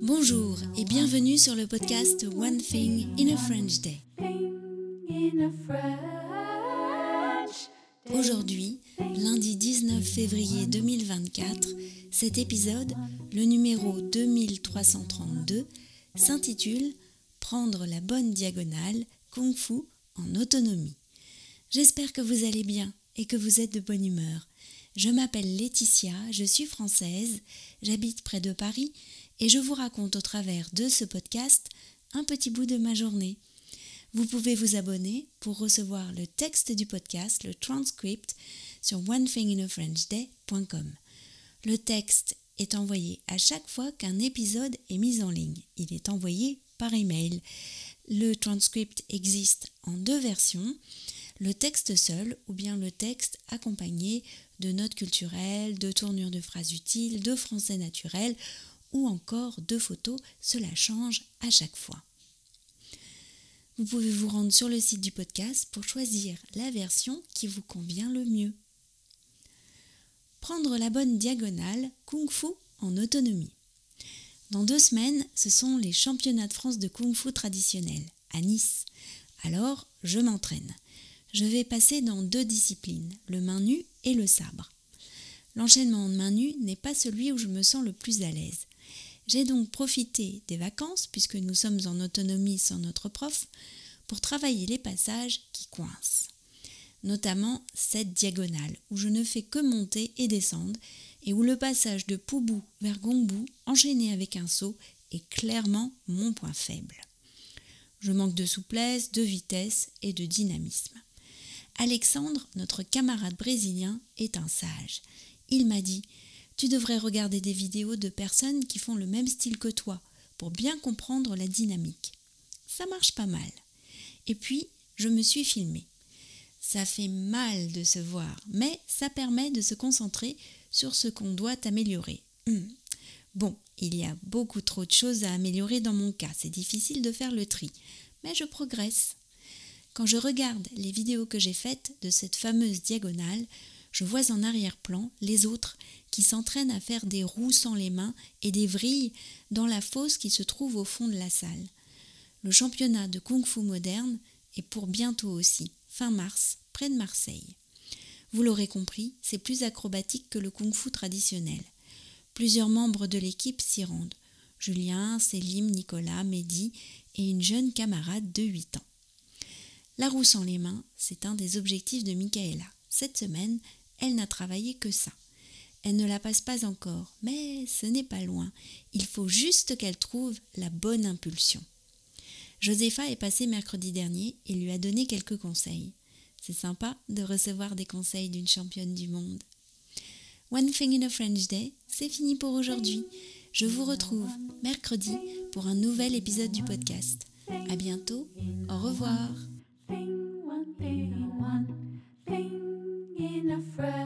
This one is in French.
Bonjour et bienvenue sur le podcast One Thing in a French Day. Aujourd'hui, lundi 19 février 2024, cet épisode, le numéro 2332, s'intitule Prendre la bonne diagonale, Kung Fu en autonomie. J'espère que vous allez bien et que vous êtes de bonne humeur. Je m'appelle Laetitia, je suis française, j'habite près de Paris et je vous raconte au travers de ce podcast un petit bout de ma journée. Vous pouvez vous abonner pour recevoir le texte du podcast, le transcript, sur onethinginafrenchday.com. Le texte est envoyé à chaque fois qu'un épisode est mis en ligne. Il est envoyé par email. Le transcript existe en deux versions, le texte seul ou bien le texte accompagné de notes culturelles, de tournures de phrases utiles, de français naturel ou encore de photos, cela change à chaque fois. Vous pouvez vous rendre sur le site du podcast pour choisir la version qui vous convient le mieux. Prendre la bonne diagonale Kung Fu en autonomie. Dans deux semaines, ce sont les championnats de France de Kung Fu traditionnel à Nice. Alors, je m'entraîne. Je vais passer dans deux disciplines, le main nue et le sabre. L'enchaînement de main nue n'est pas celui où je me sens le plus à l'aise. J'ai donc profité des vacances, puisque nous sommes en autonomie sans notre prof, pour travailler les passages qui coincent. Notamment cette diagonale, où je ne fais que monter et descendre, et où le passage de Poubou vers Gongbu, enchaîné avec un saut, est clairement mon point faible. Je manque de souplesse, de vitesse et de dynamisme. Alexandre, notre camarade brésilien, est un sage. Il m'a dit tu devrais regarder des vidéos de personnes qui font le même style que toi pour bien comprendre la dynamique. Ça marche pas mal. Et puis, je me suis filmée. Ça fait mal de se voir, mais ça permet de se concentrer sur ce qu'on doit améliorer. Hum. Bon, il y a beaucoup trop de choses à améliorer dans mon cas, c'est difficile de faire le tri, mais je progresse. Quand je regarde les vidéos que j'ai faites de cette fameuse diagonale, je vois en arrière-plan les autres qui s'entraînent à faire des roues sans les mains et des vrilles dans la fosse qui se trouve au fond de la salle. Le championnat de kung-fu moderne est pour bientôt aussi, fin mars, près de Marseille. Vous l'aurez compris, c'est plus acrobatique que le kung-fu traditionnel. Plusieurs membres de l'équipe s'y rendent. Julien, Célim, Nicolas, Mehdi et une jeune camarade de 8 ans. La roue sans les mains, c'est un des objectifs de Michaela. Cette semaine, elle n'a travaillé que ça. Elle ne la passe pas encore, mais ce n'est pas loin. Il faut juste qu'elle trouve la bonne impulsion. Josepha est passée mercredi dernier et lui a donné quelques conseils. C'est sympa de recevoir des conseils d'une championne du monde. One Thing in a French Day, c'est fini pour aujourd'hui. Je vous retrouve mercredi pour un nouvel épisode du podcast. À bientôt. Au revoir. be one thing in a friend.